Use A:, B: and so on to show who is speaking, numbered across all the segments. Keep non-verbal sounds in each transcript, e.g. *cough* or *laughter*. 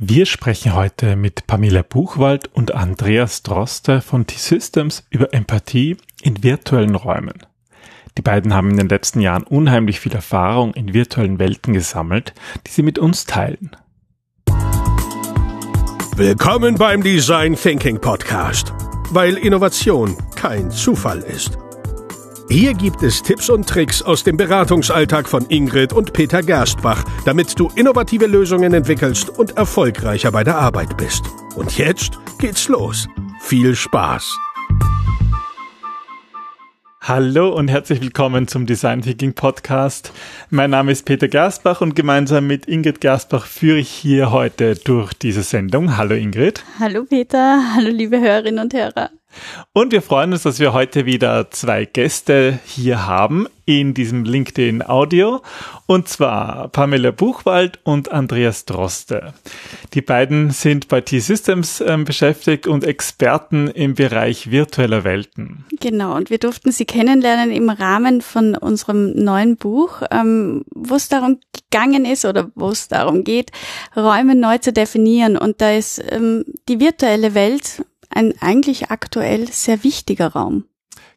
A: Wir sprechen heute mit Pamela Buchwald und Andreas Droste von T-Systems über Empathie in virtuellen Räumen. Die beiden haben in den letzten Jahren unheimlich viel Erfahrung in virtuellen Welten gesammelt, die sie mit uns teilen.
B: Willkommen beim Design Thinking Podcast, weil Innovation kein Zufall ist. Hier gibt es Tipps und Tricks aus dem Beratungsalltag von Ingrid und Peter Gerstbach, damit du innovative Lösungen entwickelst und erfolgreicher bei der Arbeit bist. Und jetzt geht's los. Viel Spaß!
A: Hallo und herzlich willkommen zum Design Thinking Podcast. Mein Name ist Peter Gerstbach und gemeinsam mit Ingrid Gerstbach führe ich hier heute durch diese Sendung. Hallo Ingrid.
C: Hallo Peter, hallo liebe Hörerinnen und Hörer.
A: Und wir freuen uns, dass wir heute wieder zwei Gäste hier haben in diesem LinkedIn Audio. Und zwar Pamela Buchwald und Andreas Droste. Die beiden sind bei T-Systems äh, beschäftigt und Experten im Bereich virtueller Welten.
C: Genau, und wir durften sie kennenlernen im Rahmen von unserem neuen Buch, ähm, wo es darum gegangen ist oder wo es darum geht, Räume neu zu definieren. Und da ist ähm, die virtuelle Welt ein eigentlich aktuell sehr wichtiger Raum.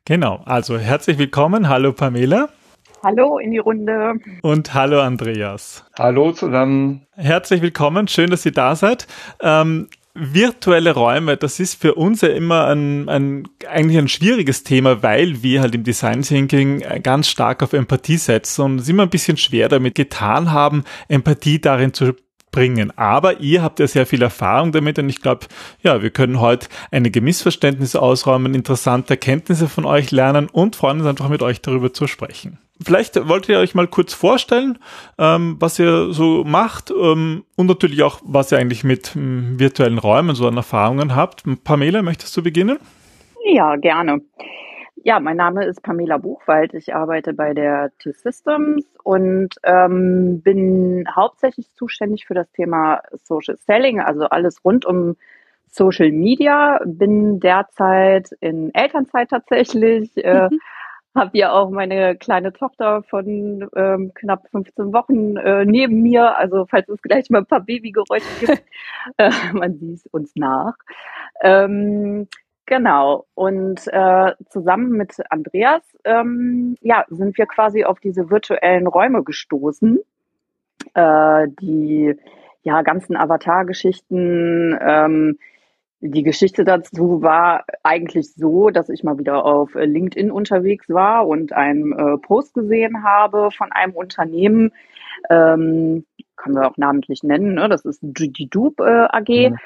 A: Genau, also herzlich willkommen. Hallo Pamela.
D: Hallo in die Runde.
A: Und hallo Andreas.
E: Hallo zusammen.
A: Herzlich willkommen, schön, dass ihr da seid. Ähm, virtuelle Räume, das ist für uns ja immer ein, ein, eigentlich ein schwieriges Thema, weil wir halt im Design Thinking ganz stark auf Empathie setzen und es immer ein bisschen schwer damit getan haben, Empathie darin zu bringen. Aber ihr habt ja sehr viel Erfahrung damit und ich glaube, ja, wir können heute einige Missverständnisse ausräumen, interessante Erkenntnisse von euch lernen und freuen uns einfach mit euch darüber zu sprechen. Vielleicht wollt ihr euch mal kurz vorstellen, ähm, was ihr so macht ähm, und natürlich auch, was ihr eigentlich mit ähm, virtuellen Räumen so an Erfahrungen habt. Pamela, möchtest du beginnen?
D: Ja, gerne. Ja, mein Name ist Pamela Buchwald. Ich arbeite bei der T-Systems und ähm, bin hauptsächlich zuständig für das Thema Social Selling, also alles rund um Social Media. Bin derzeit in Elternzeit tatsächlich. Äh, mhm. Habe ja auch meine kleine Tochter von ähm, knapp 15 Wochen äh, neben mir. Also falls es gleich mal ein paar Babygeräusche gibt, *laughs* äh, man sieht uns nach. Ähm, Genau. Und äh, zusammen mit Andreas, ähm, ja, sind wir quasi auf diese virtuellen Räume gestoßen. Äh, die ja ganzen Avatar-Geschichten. Ähm, die Geschichte dazu war eigentlich so, dass ich mal wieder auf LinkedIn unterwegs war und einen äh, Post gesehen habe von einem Unternehmen, ähm, können wir auch namentlich nennen, ne? das ist die Dupe äh, AG. Mhm.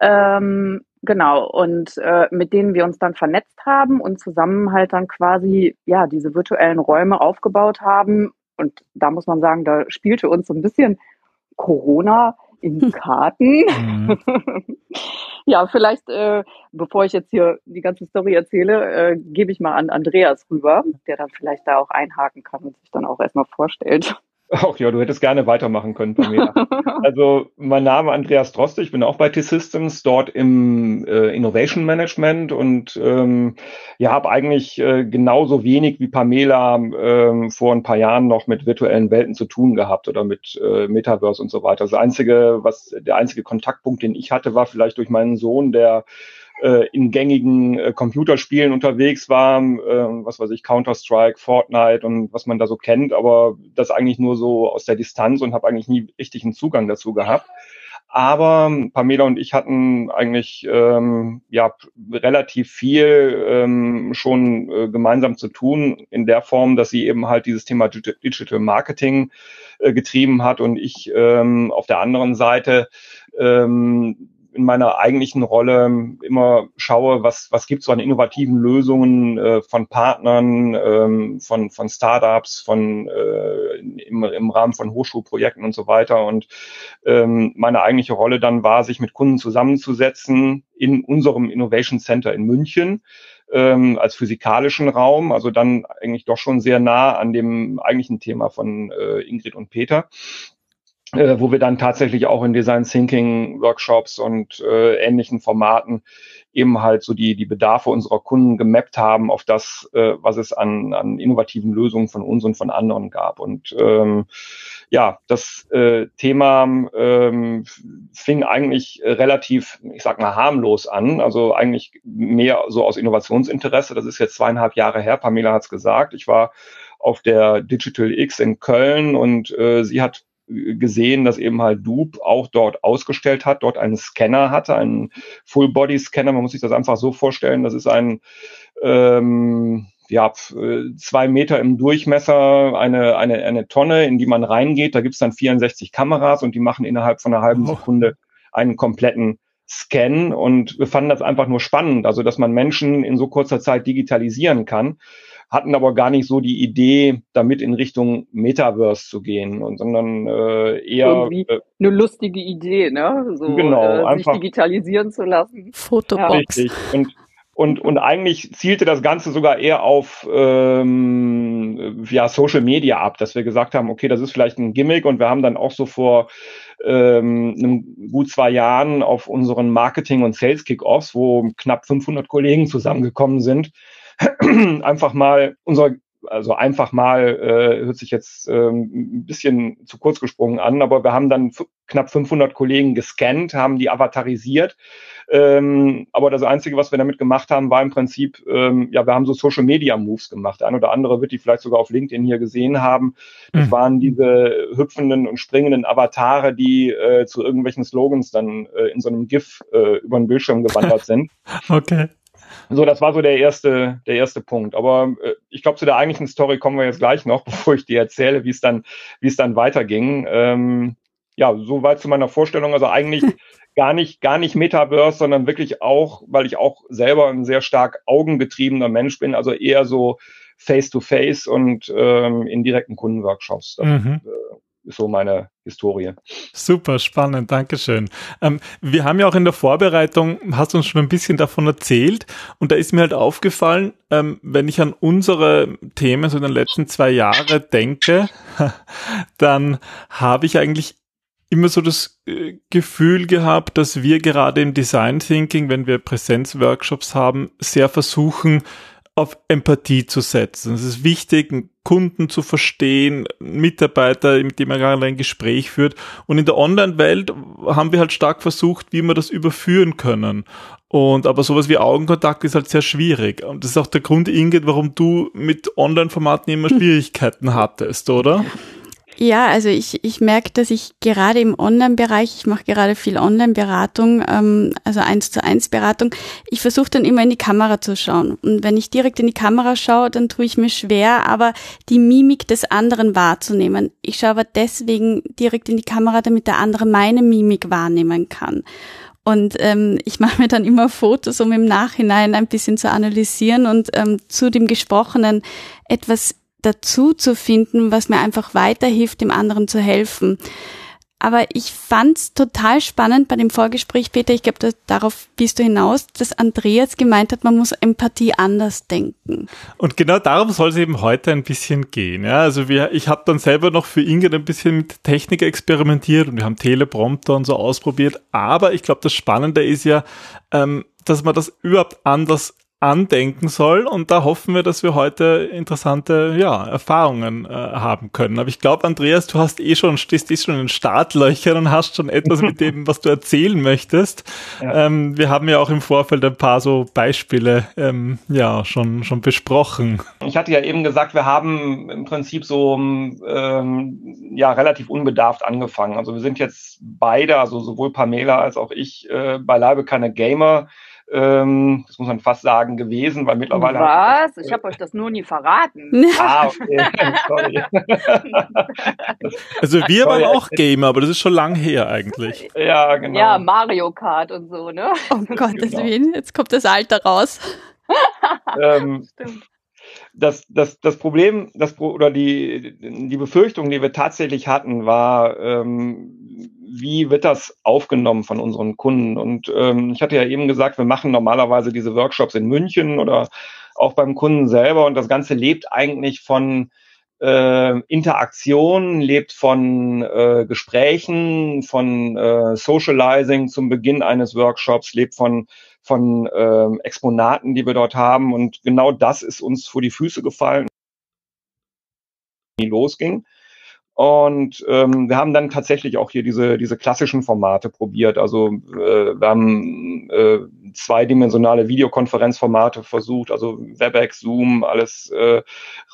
D: Ähm, Genau, und äh, mit denen wir uns dann vernetzt haben und zusammen halt dann quasi, ja, diese virtuellen Räume aufgebaut haben. Und da muss man sagen, da spielte uns so ein bisschen Corona in die *laughs* Karten. Mhm. ja, vielleicht, äh, bevor ich jetzt hier die ganze Story erzähle, äh, gebe ich mal an Andreas rüber, der dann vielleicht da auch einhaken kann und sich dann auch erstmal vorstellt.
E: Ach ja, du hättest gerne weitermachen können, Pamela. *laughs* also mein Name Andreas Droste, ich bin auch bei T-Systems, dort im äh, Innovation Management und ähm, ja, habe eigentlich äh, genauso wenig wie Pamela ähm, vor ein paar Jahren noch mit virtuellen Welten zu tun gehabt oder mit äh, Metaverse und so weiter. Das einzige, was der einzige Kontaktpunkt, den ich hatte, war vielleicht durch meinen Sohn, der äh, in gängigen äh, Computerspielen unterwegs war, äh, was weiß ich, Counter-Strike, Fortnite und was man da so kennt, aber das eigentlich nur so aus der Distanz und habe eigentlich nie richtigen Zugang dazu gehabt. Aber Pamela und ich hatten eigentlich ähm, ja relativ viel ähm, schon äh, gemeinsam zu tun in der Form, dass sie eben halt dieses Thema Digital Marketing äh, getrieben hat und ich ähm, auf der anderen Seite ähm, in meiner eigentlichen Rolle immer schaue, was, was gibt es so an innovativen Lösungen äh, von Partnern, ähm, von, von Startups, von, äh, im, im Rahmen von Hochschulprojekten und so weiter. Und ähm, meine eigentliche Rolle dann war, sich mit Kunden zusammenzusetzen in unserem Innovation Center in München ähm, als physikalischen Raum, also dann eigentlich doch schon sehr nah an dem eigentlichen Thema von äh, Ingrid und Peter äh, wo wir dann tatsächlich auch in Design Thinking Workshops und äh, ähnlichen Formaten eben halt so die, die Bedarfe unserer Kunden gemappt haben auf das, äh, was es an, an innovativen Lösungen von uns und von anderen gab. Und ähm, ja, das äh, Thema ähm, fing eigentlich relativ, ich sag mal, harmlos an. Also eigentlich mehr so aus Innovationsinteresse. Das ist jetzt zweieinhalb Jahre her. Pamela hat es gesagt. Ich war auf der Digital X in Köln und äh, sie hat gesehen, dass eben halt Dupe auch dort ausgestellt hat, dort einen Scanner hatte, einen Full-Body-Scanner. Man muss sich das einfach so vorstellen. Das ist ein ähm, ja, zwei Meter im Durchmesser, eine, eine, eine Tonne, in die man reingeht. Da gibt's dann 64 Kameras und die machen innerhalb von einer halben oh. Sekunde einen kompletten Scan. Und wir fanden das einfach nur spannend, also dass man Menschen in so kurzer Zeit digitalisieren kann hatten aber gar nicht so die Idee, damit in Richtung Metaverse zu gehen, und, sondern äh, eher
D: Irgendwie äh, eine lustige Idee, ne? So,
E: genau,
D: äh,
E: einfach,
D: sich digitalisieren zu lassen.
C: Fotobox.
E: Ja. Richtig. Und und, und eigentlich zielte das Ganze sogar eher auf ähm, ja, Social Media ab, dass wir gesagt haben, okay, das ist vielleicht ein Gimmick und wir haben dann auch so vor ähm, einem gut zwei Jahren auf unseren Marketing- und Sales-Kickoffs, wo knapp 500 Kollegen zusammengekommen sind, *clears throat* einfach mal unser also einfach mal äh, hört sich jetzt ähm, ein bisschen zu kurz gesprungen an, aber wir haben dann knapp 500 Kollegen gescannt, haben die avatarisiert. Ähm, aber das Einzige, was wir damit gemacht haben, war im Prinzip, ähm, ja, wir haben so Social Media Moves gemacht. Der ein oder andere wird die vielleicht sogar auf LinkedIn hier gesehen haben. Das mhm. waren diese hüpfenden und springenden Avatare, die äh, zu irgendwelchen Slogans dann äh, in so einem GIF äh, über den Bildschirm gewandert *laughs* sind.
A: okay.
E: So, das war so der erste, der erste Punkt. Aber äh, ich glaube, zu der eigentlichen Story kommen wir jetzt gleich noch, *laughs* bevor ich dir erzähle, wie es dann, wie es dann weiterging. Ähm, ja, soweit zu meiner Vorstellung. Also eigentlich *laughs* gar nicht, gar nicht Metaverse, sondern wirklich auch, weil ich auch selber ein sehr stark augengetriebener Mensch bin, also eher so Face-to-Face -face und ähm, in direkten Kundenworkshops. Das, mhm. äh, so meine Historie.
A: Super spannend, Dankeschön. Ähm, wir haben ja auch in der Vorbereitung, hast uns schon ein bisschen davon erzählt und da ist mir halt aufgefallen, ähm, wenn ich an unsere Themen so in den letzten zwei Jahren denke, *laughs* dann habe ich eigentlich immer so das äh, Gefühl gehabt, dass wir gerade im Design Thinking, wenn wir Präsenzworkshops haben, sehr versuchen, auf Empathie zu setzen. Es ist wichtig, einen Kunden zu verstehen, Mitarbeiter, mit dem man gerade ein Gespräch führt. Und in der Online-Welt haben wir halt stark versucht, wie wir das überführen können. Und aber sowas wie Augenkontakt ist halt sehr schwierig. Und das ist auch der Grund, Ingrid, warum du mit Online-Formaten immer *laughs* Schwierigkeiten hattest, oder?
C: Ja, also ich, ich merke, dass ich gerade im Online-Bereich, ich mache gerade viel Online-Beratung, ähm, also eins zu eins Beratung, ich versuche dann immer in die Kamera zu schauen. Und wenn ich direkt in die Kamera schaue, dann tue ich mir schwer, aber die Mimik des anderen wahrzunehmen. Ich schaue aber deswegen direkt in die Kamera, damit der andere meine Mimik wahrnehmen kann. Und ähm, ich mache mir dann immer Fotos, um im Nachhinein ein bisschen zu analysieren und ähm, zu dem Gesprochenen etwas dazu zu finden, was mir einfach weiterhilft, dem anderen zu helfen. Aber ich fand's total spannend bei dem Vorgespräch, Peter, ich glaube, darauf bist du hinaus, dass Andreas gemeint hat, man muss Empathie anders denken.
A: Und genau darum soll es eben heute ein bisschen gehen. Ja, also wir, ich habe dann selber noch für Ingrid ein bisschen mit Technik experimentiert und wir haben Teleprompter und so ausprobiert. Aber ich glaube, das Spannende ist ja, ähm, dass man das überhaupt anders andenken soll. Und da hoffen wir, dass wir heute interessante ja, Erfahrungen äh, haben können. Aber ich glaube, Andreas, du hast eh schon, stehst eh schon in den Startlöchern und hast schon etwas mit dem, *laughs* was du erzählen möchtest. Ja. Ähm, wir haben ja auch im Vorfeld ein paar so Beispiele ähm, ja schon, schon besprochen.
E: Ich hatte ja eben gesagt, wir haben im Prinzip so ähm, ja relativ unbedarft angefangen. Also wir sind jetzt beide, also sowohl Pamela als auch ich, äh, beileibe keine Gamer ähm, das muss man fast sagen, gewesen, weil mittlerweile.
D: Was? Ich habe euch das nur nie verraten. *laughs*
E: ah, okay. *laughs* Sorry.
A: also wir waren auch Gamer, aber das ist schon lang her eigentlich.
E: Ja, genau.
D: Ja, Mario Kart und so, ne? *laughs*
C: Oh Gott, genau. jetzt kommt das Alter raus.
E: ähm, Stimmt das, das, das Problem, das, oder die, die Befürchtung, die wir tatsächlich hatten, war, ähm, wie wird das aufgenommen von unseren Kunden? Und ähm, ich hatte ja eben gesagt, wir machen normalerweise diese Workshops in München oder auch beim Kunden selber und das Ganze lebt eigentlich von äh, Interaktion, lebt von äh, Gesprächen, von äh, Socializing zum Beginn eines Workshops, lebt von von äh, Exponaten, die wir dort haben. Und genau das ist uns vor die Füße gefallen, die losging. Und ähm, wir haben dann tatsächlich auch hier diese, diese klassischen Formate probiert. Also äh, wir haben äh, zweidimensionale Videokonferenzformate versucht, also WebEx, Zoom, alles äh,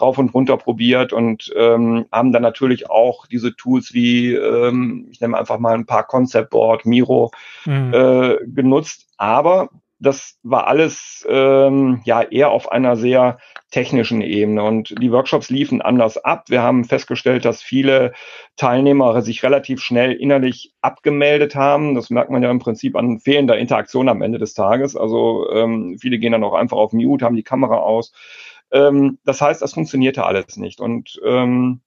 E: rauf und runter probiert und ähm, haben dann natürlich auch diese Tools wie, ähm, ich nehme einfach mal ein paar Concept Board, Miro mhm. äh, genutzt. Aber das war alles ähm, ja eher auf einer sehr technischen Ebene und die Workshops liefen anders ab. Wir haben festgestellt, dass viele Teilnehmer sich relativ schnell innerlich abgemeldet haben. Das merkt man ja im Prinzip an fehlender Interaktion am Ende des Tages. Also ähm, viele gehen dann auch einfach auf Mute, haben die Kamera aus. Ähm, das heißt, das funktionierte alles nicht und ähm,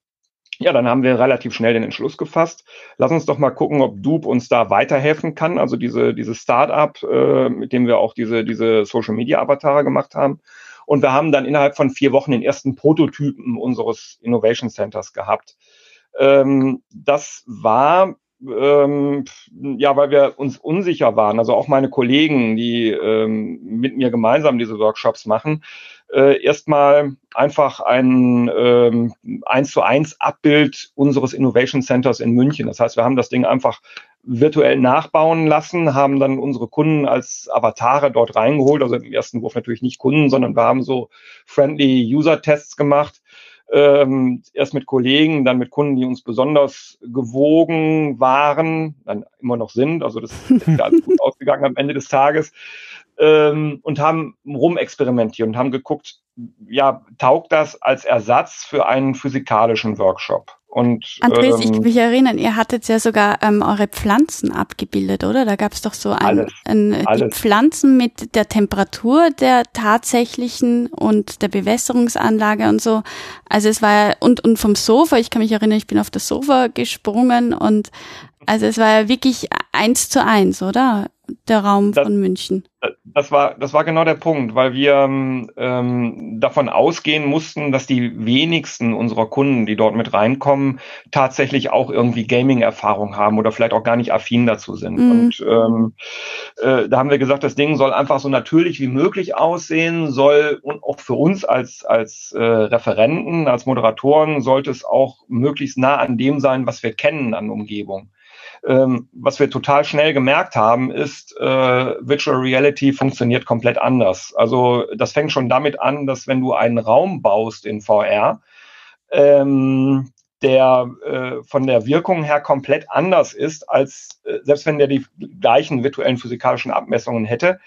E: ja, dann haben wir relativ schnell den Entschluss gefasst. Lass uns doch mal gucken, ob Dupe uns da weiterhelfen kann. Also diese, diese Startup, äh, mit dem wir auch diese, diese Social Media Avatare gemacht haben. Und wir haben dann innerhalb von vier Wochen den ersten Prototypen unseres Innovation Centers gehabt. Ähm, das war ähm, ja, weil wir uns unsicher waren. Also auch meine Kollegen, die ähm, mit mir gemeinsam diese Workshops machen, äh, erstmal einfach ein ähm, eins zu eins Abbild unseres Innovation Centers in München. Das heißt, wir haben das Ding einfach virtuell nachbauen lassen, haben dann unsere Kunden als Avatare dort reingeholt. Also im ersten Wurf natürlich nicht Kunden, sondern wir haben so friendly User-Tests gemacht. Ähm, erst mit Kollegen, dann mit Kunden, die uns besonders gewogen waren, dann immer noch sind. Also das ist ja alles gut *laughs* ausgegangen am Ende des Tages ähm, und haben rumexperimentiert und haben geguckt, ja, taugt das als Ersatz für einen physikalischen Workshop? Und,
C: Andres, ähm, ich kann mich erinnern, ihr hattet ja sogar ähm, eure Pflanzen abgebildet, oder? Da gab es doch so ein, alles, ein, äh, die Pflanzen mit der Temperatur der tatsächlichen und der Bewässerungsanlage und so. Also es war ja, und, und vom Sofa, ich kann mich erinnern, ich bin auf das Sofa gesprungen und also es war ja wirklich eins zu eins, oder? Der Raum das, von München.
E: Das war, das war genau der Punkt, weil wir ähm, davon ausgehen mussten, dass die wenigsten unserer Kunden, die dort mit reinkommen, tatsächlich auch irgendwie Gaming-Erfahrung haben oder vielleicht auch gar nicht affin dazu sind. Mhm. Und ähm, äh, da haben wir gesagt, das Ding soll einfach so natürlich wie möglich aussehen, soll und auch für uns als, als äh, Referenten, als Moderatoren sollte es auch möglichst nah an dem sein, was wir kennen an Umgebung. Ähm, was wir total schnell gemerkt haben, ist, äh, Virtual Reality funktioniert komplett anders. Also das fängt schon damit an, dass wenn du einen Raum baust in VR, ähm, der äh, von der Wirkung her komplett anders ist, als äh, selbst wenn der die gleichen virtuellen physikalischen Abmessungen hätte,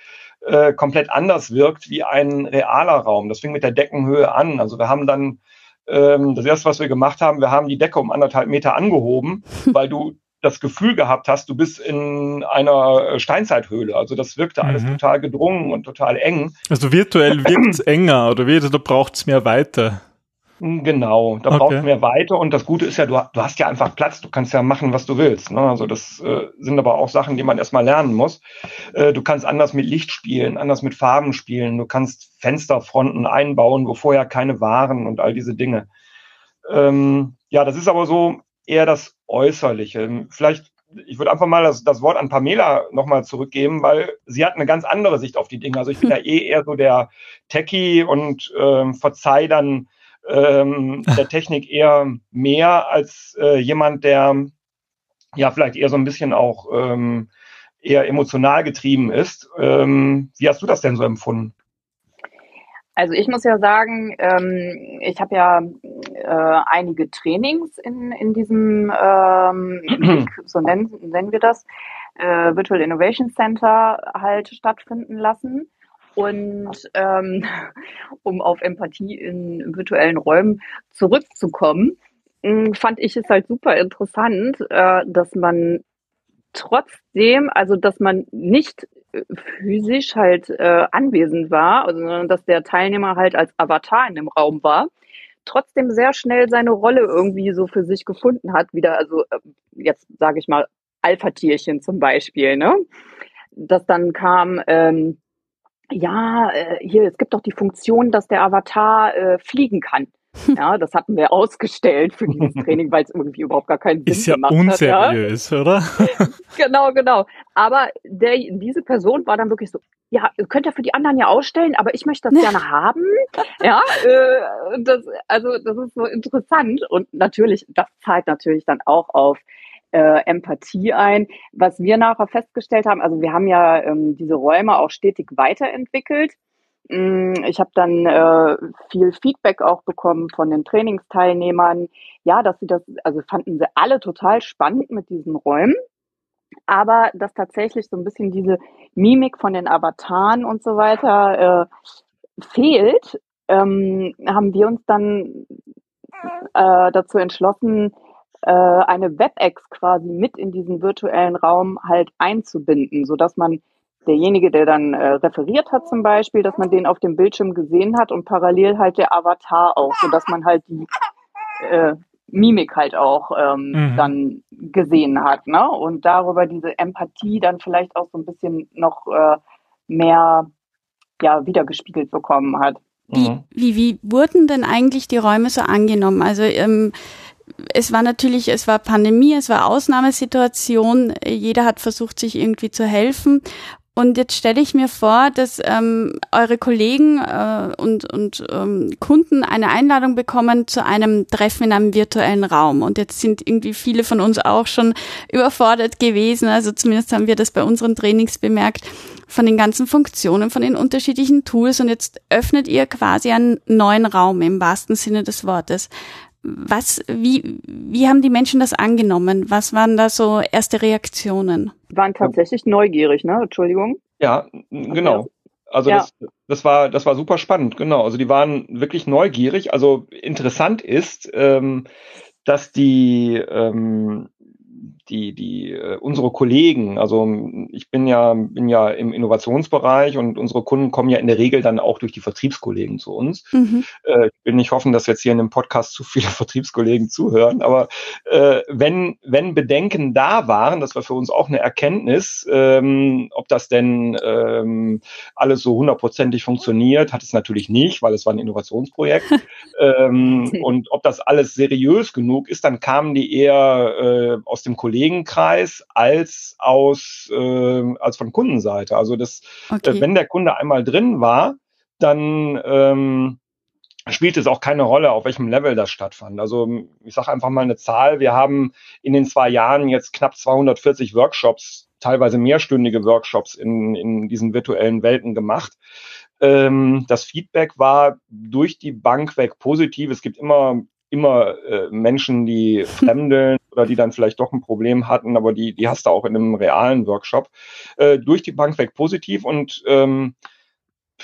E: äh, komplett anders wirkt wie ein realer Raum. Das fing mit der Deckenhöhe an. Also wir haben dann ähm, das erste, was wir gemacht haben, wir haben die Decke um anderthalb Meter angehoben, *laughs* weil du das Gefühl gehabt hast, du bist in einer Steinzeithöhle. Also das wirkte mhm. alles total gedrungen und total eng.
A: Also virtuell wirkt es *clears throat* enger oder wie, da braucht es mehr Weite.
E: Genau, da okay. braucht mehr Weite und das Gute ist ja, du, du, hast ja einfach Platz, du kannst ja machen, was du willst. Ne? Also das äh, sind aber auch Sachen, die man erstmal lernen muss. Äh, du kannst anders mit Licht spielen, anders mit Farben spielen, du kannst Fensterfronten einbauen, wo vorher keine waren und all diese Dinge. Ähm, ja, das ist aber so, eher das Äußerliche. Vielleicht, ich würde einfach mal das, das Wort an Pamela nochmal zurückgeben, weil sie hat eine ganz andere Sicht auf die Dinge. Also ich bin ja *laughs* eh eher so der Techie und ähm, verzeih dann ähm, der Technik eher mehr als äh, jemand, der ja vielleicht eher so ein bisschen auch ähm, eher emotional getrieben ist. Ähm, wie hast du das denn so empfunden?
D: Also ich muss ja sagen, ähm, ich habe ja äh, einige Trainings in, in diesem, ähm, *clears throat* so nennen, nennen wir das, äh, Virtual Innovation Center halt stattfinden lassen. Und ähm, *laughs* um auf Empathie in virtuellen Räumen zurückzukommen, hm, fand ich es halt super interessant, äh, dass man trotzdem, also dass man nicht physisch halt äh, anwesend war, also, sondern dass der Teilnehmer halt als Avatar in dem Raum war, trotzdem sehr schnell seine Rolle irgendwie so für sich gefunden hat, wieder, also äh, jetzt sage ich mal Alpha-Tierchen zum Beispiel, ne? Dass dann kam, ähm, ja, äh, hier, es gibt doch die Funktion, dass der Avatar äh, fliegen kann. *laughs* Ja, das hatten wir ausgestellt für dieses Training, weil es irgendwie überhaupt gar keinen Sinn
A: Ist ja
D: gemacht
A: unseriös,
D: hat,
A: ja? oder? *laughs*
D: genau, genau. Aber der, diese Person war dann wirklich so, ja, ihr könnt ja für die anderen ja ausstellen, aber ich möchte das *laughs* gerne haben. Ja, äh, das, also das ist so interessant und natürlich, das zahlt natürlich dann auch auf äh, Empathie ein. Was wir nachher festgestellt haben, also wir haben ja ähm, diese Räume auch stetig weiterentwickelt. Mm, ich habe dann äh, viel Feedback auch bekommen von den Trainingsteilnehmern. Ja, dass sie das, also fanden sie alle total spannend mit diesen Räumen. Aber dass tatsächlich so ein bisschen diese Mimik von den Avataren und so weiter äh, fehlt, ähm, haben wir uns dann äh, dazu entschlossen, äh, eine WebEx quasi mit in diesen virtuellen Raum halt einzubinden, so dass man derjenige, der dann äh, referiert hat zum Beispiel, dass man den auf dem Bildschirm gesehen hat und parallel halt der Avatar auch, so dass man halt die äh, Mimik halt auch ähm, mhm. dann gesehen hat, ne? Und darüber diese Empathie dann vielleicht auch so ein bisschen noch äh, mehr ja wiedergespiegelt bekommen hat.
C: Wie, mhm. wie, wie wurden denn eigentlich die Räume so angenommen? Also ähm, es war natürlich, es war Pandemie, es war Ausnahmesituation, jeder hat versucht, sich irgendwie zu helfen. Und jetzt stelle ich mir vor, dass ähm, eure Kollegen äh, und, und ähm, Kunden eine Einladung bekommen zu einem Treffen in einem virtuellen Raum. Und jetzt sind irgendwie viele von uns auch schon überfordert gewesen. Also zumindest haben wir das bei unseren Trainings bemerkt von den ganzen Funktionen, von den unterschiedlichen Tools. Und jetzt öffnet ihr quasi einen neuen Raum im wahrsten Sinne des Wortes. Was, wie, wie haben die Menschen das angenommen? Was waren da so erste Reaktionen?
D: Die waren tatsächlich neugierig, ne? Entschuldigung.
E: Ja, genau. Also ja. das, das war das war super spannend, genau. Also die waren wirklich neugierig. Also interessant ist, ähm, dass die ähm, die, die, äh, unsere Kollegen, also ich bin ja, bin ja im Innovationsbereich und unsere Kunden kommen ja in der Regel dann auch durch die Vertriebskollegen zu uns. Mhm. Äh, ich will nicht hoffen, dass jetzt hier in dem Podcast zu viele *laughs* Vertriebskollegen zuhören, aber äh, wenn, wenn Bedenken da waren, das war für uns auch eine Erkenntnis, ähm, ob das denn ähm, alles so hundertprozentig funktioniert, hat es natürlich nicht, weil es war ein Innovationsprojekt. *laughs* ähm, und ob das alles seriös genug ist, dann kamen die eher äh, aus dem Kollegen Kollegenkreis als aus äh, als von Kundenseite. Also das, äh, okay. wenn der Kunde einmal drin war, dann ähm, spielt es auch keine Rolle, auf welchem Level das stattfand. Also ich sage einfach mal eine Zahl. Wir haben in den zwei Jahren jetzt knapp 240 Workshops, teilweise mehrstündige Workshops in, in diesen virtuellen Welten gemacht. Ähm, das Feedback war durch die Bank weg positiv. Es gibt immer immer äh, Menschen, die *laughs* fremdeln oder die dann vielleicht doch ein Problem hatten, aber die, die hast du auch in einem realen Workshop. Äh, durch die Bank weg positiv und ähm,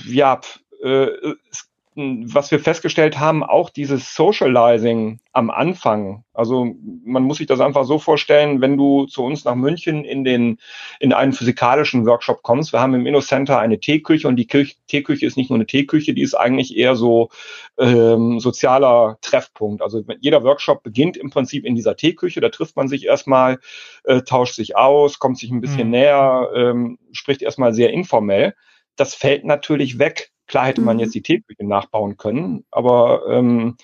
E: ja, äh, es was wir festgestellt haben, auch dieses Socializing am Anfang. Also man muss sich das einfach so vorstellen, wenn du zu uns nach München in den in einen physikalischen Workshop kommst. Wir haben im InnoCenter eine Teeküche und die Küche, Teeküche ist nicht nur eine Teeküche, die ist eigentlich eher so ähm, sozialer Treffpunkt. Also jeder Workshop beginnt im Prinzip in dieser Teeküche. Da trifft man sich erstmal, äh, tauscht sich aus, kommt sich ein bisschen mhm. näher, ähm, spricht erstmal sehr informell. Das fällt natürlich weg Klar hätte man jetzt mhm. die Teeküche nachbauen können, aber ähm,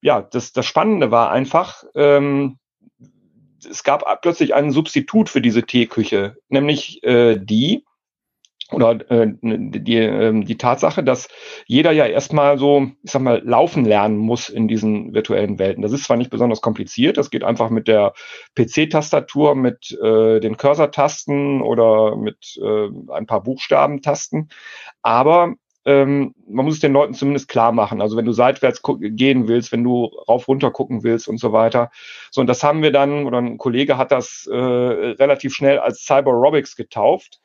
E: ja, das, das Spannende war einfach, ähm, es gab plötzlich einen Substitut für diese Teeküche, nämlich äh, die, oder äh, die, äh, die Tatsache, dass jeder ja erstmal so, ich sag mal, laufen lernen muss in diesen virtuellen Welten. Das ist zwar nicht besonders kompliziert, das geht einfach mit der PC-Tastatur, mit äh, den Cursor-Tasten oder mit äh, ein paar Buchstabentasten, aber ähm, man muss es den Leuten zumindest klar machen. Also wenn du seitwärts gehen willst, wenn du rauf runter gucken willst und so weiter. So, und das haben wir dann, oder ein Kollege hat das äh, relativ schnell als Cyber Robics getauft.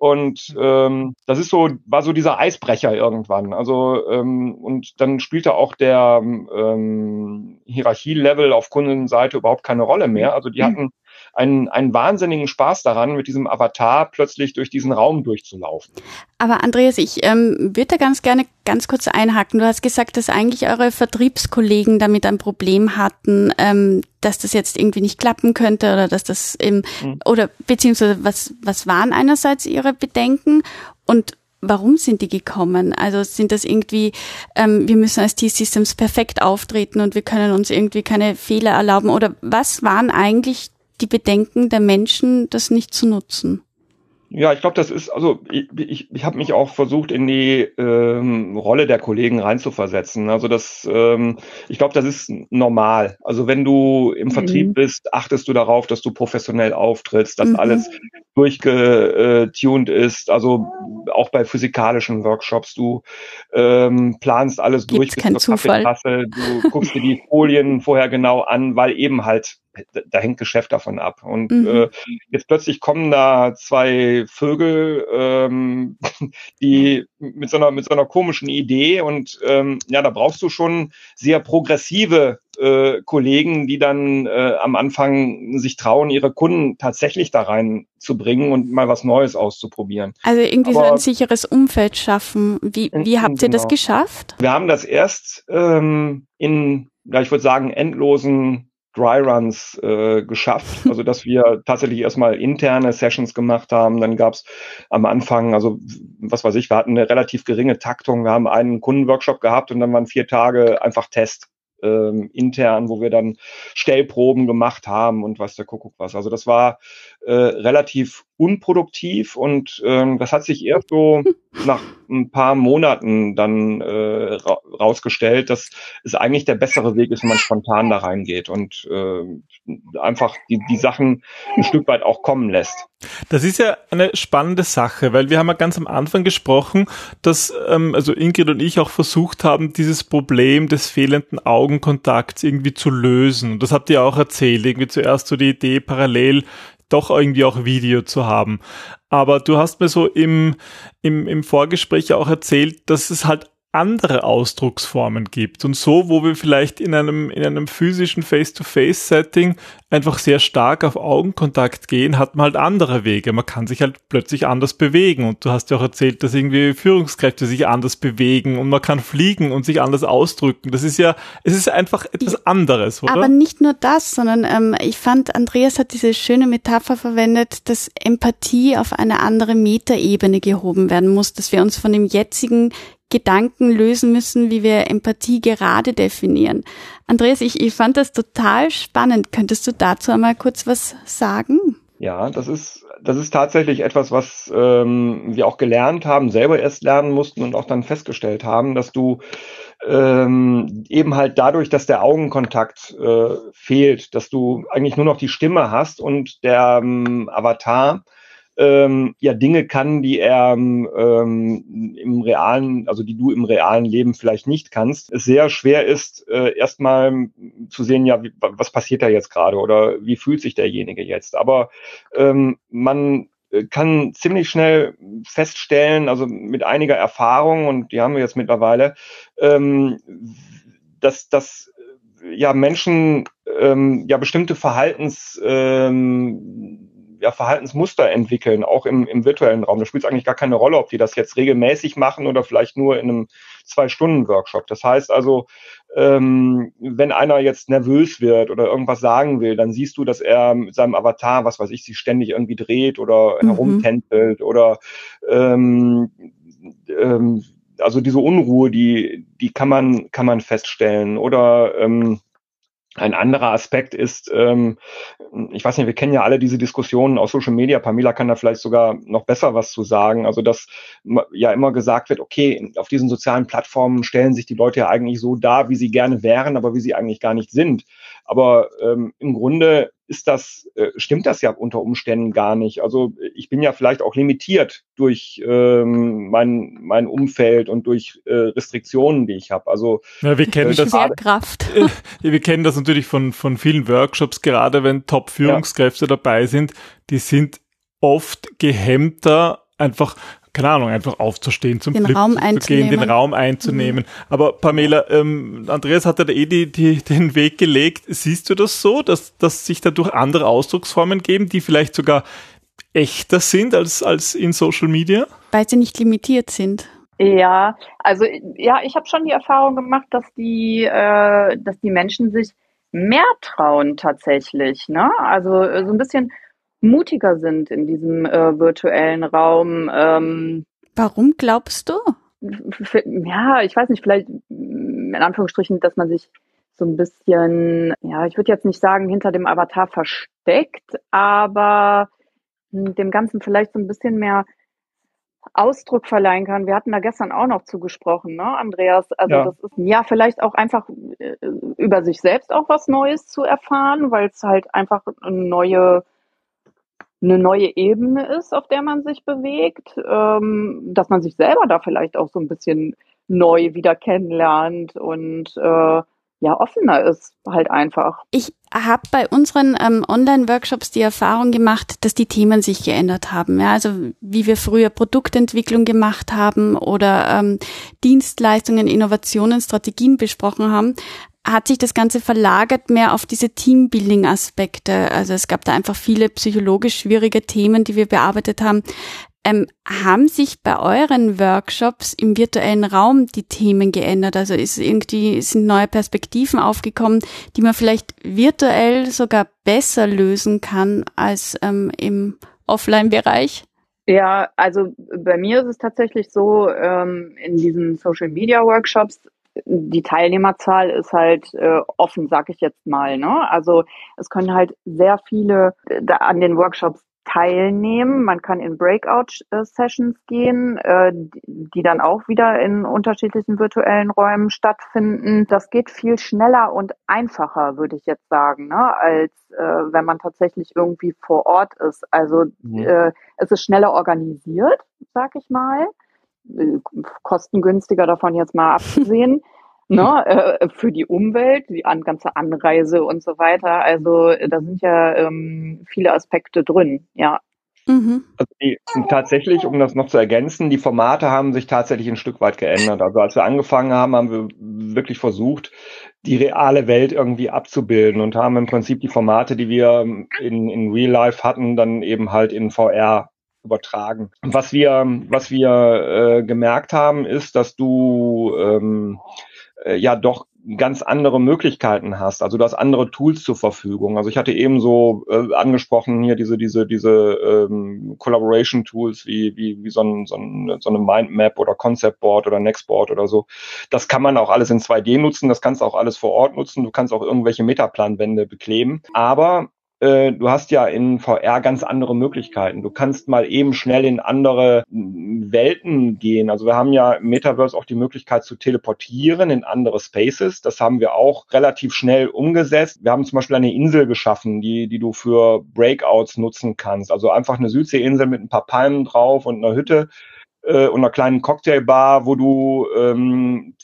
E: Und ähm, das ist so, war so dieser Eisbrecher irgendwann. Also ähm, und dann spielte auch der ähm, Hierarchielevel auf Kundenseite überhaupt keine Rolle mehr. Also die mhm. hatten einen, einen wahnsinnigen Spaß daran, mit diesem Avatar plötzlich durch diesen Raum durchzulaufen.
C: Aber Andreas, ich ähm, würde da ganz gerne ganz kurz einhaken. Du hast gesagt, dass eigentlich eure Vertriebskollegen damit ein Problem hatten, ähm, dass das jetzt irgendwie nicht klappen könnte oder dass das im, mhm. oder beziehungsweise was, was waren einerseits ihre Bedenken und warum sind die gekommen? Also sind das irgendwie, ähm, wir müssen als T-Systems perfekt auftreten und wir können uns irgendwie keine Fehler erlauben? Oder was waren eigentlich die Bedenken der Menschen, das nicht zu nutzen?
E: Ja, ich glaube, das ist, also ich, ich, ich habe mich auch versucht, in die ähm, Rolle der Kollegen reinzuversetzen. Also das, ähm, ich glaube, das ist normal. Also wenn du im mhm. Vertrieb bist, achtest du darauf, dass du professionell auftrittst, dass mhm. alles durchgetunt ist. Also auch bei physikalischen Workshops, du ähm, planst alles
C: Gibt's durch bis zur Kaffeetasse,
E: du guckst dir die Folien vorher genau an, weil eben halt da hängt Geschäft davon ab. Und mhm. äh, jetzt plötzlich kommen da zwei Vögel, ähm, *laughs* die mit so einer mit so einer komischen Idee und ähm, ja, da brauchst du schon sehr progressive äh, Kollegen, die dann äh, am Anfang sich trauen, ihre Kunden tatsächlich da rein zu bringen und mal was Neues auszuprobieren.
C: Also irgendwie Aber, so ein sicheres Umfeld schaffen. Wie, wie habt ihr genau. das geschafft?
E: Wir haben das erst ähm, in, ja, ich würde sagen, endlosen Dry Runs äh, geschafft. *laughs* Also dass wir tatsächlich erstmal interne Sessions gemacht haben. Dann gab es am Anfang, also was weiß ich, wir hatten eine relativ geringe Taktung. Wir haben einen Kundenworkshop gehabt und dann waren vier Tage einfach Test ähm, intern, wo wir dann Stellproben gemacht haben und was der Kuckuck was. Also das war äh, relativ unproduktiv und ähm, das hat sich erst so *laughs* nach ein paar Monaten dann äh, ra rausgestellt, dass es eigentlich der bessere Weg ist, wenn man spontan da reingeht und äh, einfach die, die Sachen ein Stück weit auch kommen lässt.
A: Das ist ja eine spannende Sache, weil wir haben ja ganz am Anfang gesprochen, dass ähm, also Ingrid und ich auch versucht haben, dieses Problem des fehlenden Augenkontakts irgendwie zu lösen. Und das habt ihr auch erzählt, irgendwie zuerst so die Idee parallel doch irgendwie auch Video zu haben. Aber du hast mir so im, im, im Vorgespräch auch erzählt, dass es halt andere Ausdrucksformen gibt. Und so, wo wir vielleicht in einem, in einem physischen Face-to-Face-Setting einfach sehr stark auf Augenkontakt gehen, hat man halt andere Wege. Man kann sich halt plötzlich anders bewegen. Und du hast ja auch erzählt, dass irgendwie Führungskräfte sich anders bewegen und man kann fliegen und sich anders ausdrücken. Das ist ja, es ist einfach etwas anderes, oder?
C: Aber nicht nur das, sondern ähm, ich fand, Andreas hat diese schöne Metapher verwendet, dass Empathie auf eine andere Metaebene gehoben werden muss, dass wir uns von dem jetzigen Gedanken lösen müssen, wie wir Empathie gerade definieren. Andreas, ich, ich fand das total spannend. Könntest du dazu einmal kurz was sagen?
E: Ja, das ist, das ist tatsächlich etwas, was ähm, wir auch gelernt haben, selber erst lernen mussten und auch dann festgestellt haben, dass du ähm, eben halt dadurch, dass der Augenkontakt äh, fehlt, dass du eigentlich nur noch die Stimme hast und der ähm, Avatar ähm, ja Dinge kann, die er ähm, im realen, also die du im realen Leben vielleicht nicht kannst, es sehr schwer ist, äh, erstmal zu sehen, ja, wie, was passiert da jetzt gerade oder wie fühlt sich derjenige jetzt. Aber ähm, man äh, kann ziemlich schnell feststellen, also mit einiger Erfahrung, und die haben wir jetzt mittlerweile, ähm, dass, dass ja Menschen ähm, ja bestimmte Verhaltens ähm, ja, Verhaltensmuster entwickeln, auch im, im virtuellen Raum. Da spielt es eigentlich gar keine Rolle, ob die das jetzt regelmäßig machen oder vielleicht nur in einem Zwei-Stunden-Workshop. Das heißt also, ähm, wenn einer jetzt nervös wird oder irgendwas sagen will, dann siehst du, dass er mit seinem Avatar, was weiß ich, sich ständig irgendwie dreht oder mhm. herumtänzelt oder ähm, ähm, also diese Unruhe, die, die kann man, kann man feststellen. Oder ähm, ein anderer Aspekt ist, ähm, ich weiß nicht, wir kennen ja alle diese Diskussionen aus Social Media. Pamela kann da vielleicht sogar noch besser was zu sagen. Also, dass ja immer gesagt wird, okay, auf diesen sozialen Plattformen stellen sich die Leute ja eigentlich so dar, wie sie gerne wären, aber wie sie eigentlich gar nicht sind. Aber ähm, im Grunde ist das, äh, stimmt das ja unter Umständen gar nicht. Also ich bin ja vielleicht auch limitiert durch ähm, mein, mein Umfeld und durch äh, Restriktionen, die ich habe. Also
A: ja, wir kennen das.
C: Kraft. *laughs*
A: wir kennen das natürlich von, von vielen Workshops, gerade wenn Top-Führungskräfte ja. dabei sind, die sind oft gehemmter, einfach keine Ahnung, einfach aufzustehen, zum
C: den Flip Raum zu gehen,
A: den Raum einzunehmen. Mhm. Aber Pamela, ähm, Andreas hat ja da eh die, die, den Weg gelegt. Siehst du das so, dass, dass sich dadurch andere Ausdrucksformen geben, die vielleicht sogar echter sind als, als in Social Media?
C: Weil sie nicht limitiert sind.
D: Ja, also ja, ich habe schon die Erfahrung gemacht, dass die, äh, dass die Menschen sich mehr trauen tatsächlich. Ne? Also so ein bisschen mutiger sind in diesem äh, virtuellen Raum. Ähm,
C: Warum glaubst du?
D: Ja, ich weiß nicht, vielleicht in Anführungsstrichen, dass man sich so ein bisschen, ja, ich würde jetzt nicht sagen, hinter dem Avatar versteckt, aber dem Ganzen vielleicht so ein bisschen mehr Ausdruck verleihen kann. Wir hatten da gestern auch noch zugesprochen, ne, Andreas? Also ja. das ist ja vielleicht auch einfach äh, über sich selbst auch was Neues zu erfahren, weil es halt einfach eine neue eine neue Ebene ist, auf der man sich bewegt, ähm, dass man sich selber da vielleicht auch so ein bisschen neu wieder kennenlernt und äh, ja offener ist halt einfach.
C: Ich habe bei unseren ähm, Online-Workshops die Erfahrung gemacht, dass die Themen sich geändert haben. Ja, also wie wir früher Produktentwicklung gemacht haben oder ähm, Dienstleistungen, Innovationen, Strategien besprochen haben, hat sich das Ganze verlagert mehr auf diese Teambuilding-Aspekte. Also es gab da einfach viele psychologisch schwierige Themen, die wir bearbeitet haben. Ähm, haben sich bei euren Workshops im virtuellen Raum die Themen geändert? Also ist irgendwie sind neue Perspektiven aufgekommen, die man vielleicht virtuell sogar besser lösen kann als ähm, im Offline-Bereich?
D: Ja, also bei mir ist es tatsächlich so, ähm, in diesen Social Media Workshops, die Teilnehmerzahl ist halt äh, offen, sag ich jetzt mal. Ne? Also es können halt sehr viele äh, an den Workshops teilnehmen. Man kann in Breakout-Sessions gehen, äh, die dann auch wieder in unterschiedlichen virtuellen Räumen stattfinden. Das geht viel schneller und einfacher, würde ich jetzt sagen, ne, als äh, wenn man tatsächlich irgendwie vor Ort ist. Also mhm. äh, es ist schneller organisiert, sag ich mal. Äh, kostengünstiger davon jetzt mal abgesehen *laughs* ne, äh, für die Umwelt, die an, ganze Anreise und so weiter. Also da sind ja ähm, viele Aspekte drin, ja.
E: Mhm. Also die, tatsächlich, um das noch zu ergänzen, die Formate haben sich tatsächlich ein Stück weit geändert. Also als wir angefangen haben, haben wir wirklich versucht, die reale Welt irgendwie abzubilden und haben im Prinzip die Formate, die wir in, in Real Life hatten, dann eben halt in VR übertragen. Was wir, was wir äh, gemerkt haben, ist, dass du ähm, äh, ja doch ganz andere Möglichkeiten hast. Also du hast andere Tools zur Verfügung. Also ich hatte eben so äh, angesprochen hier diese diese diese ähm, Collaboration Tools wie wie wie so, ein, so, ein, so eine Mindmap oder Concept Board oder Nextboard oder so. Das kann man auch alles in 2D nutzen. Das kannst du auch alles vor Ort nutzen. Du kannst auch irgendwelche Metaplanwände bekleben. Aber du hast ja in VR ganz andere Möglichkeiten. Du kannst mal eben schnell in andere Welten gehen. Also wir haben ja im Metaverse auch die Möglichkeit zu teleportieren in andere Spaces. Das haben wir auch relativ schnell umgesetzt. Wir haben zum Beispiel eine Insel geschaffen, die, die du für Breakouts nutzen kannst. Also einfach eine Südseeinsel mit ein paar Palmen drauf und einer Hütte äh, und einer kleinen Cocktailbar, wo du, ähm,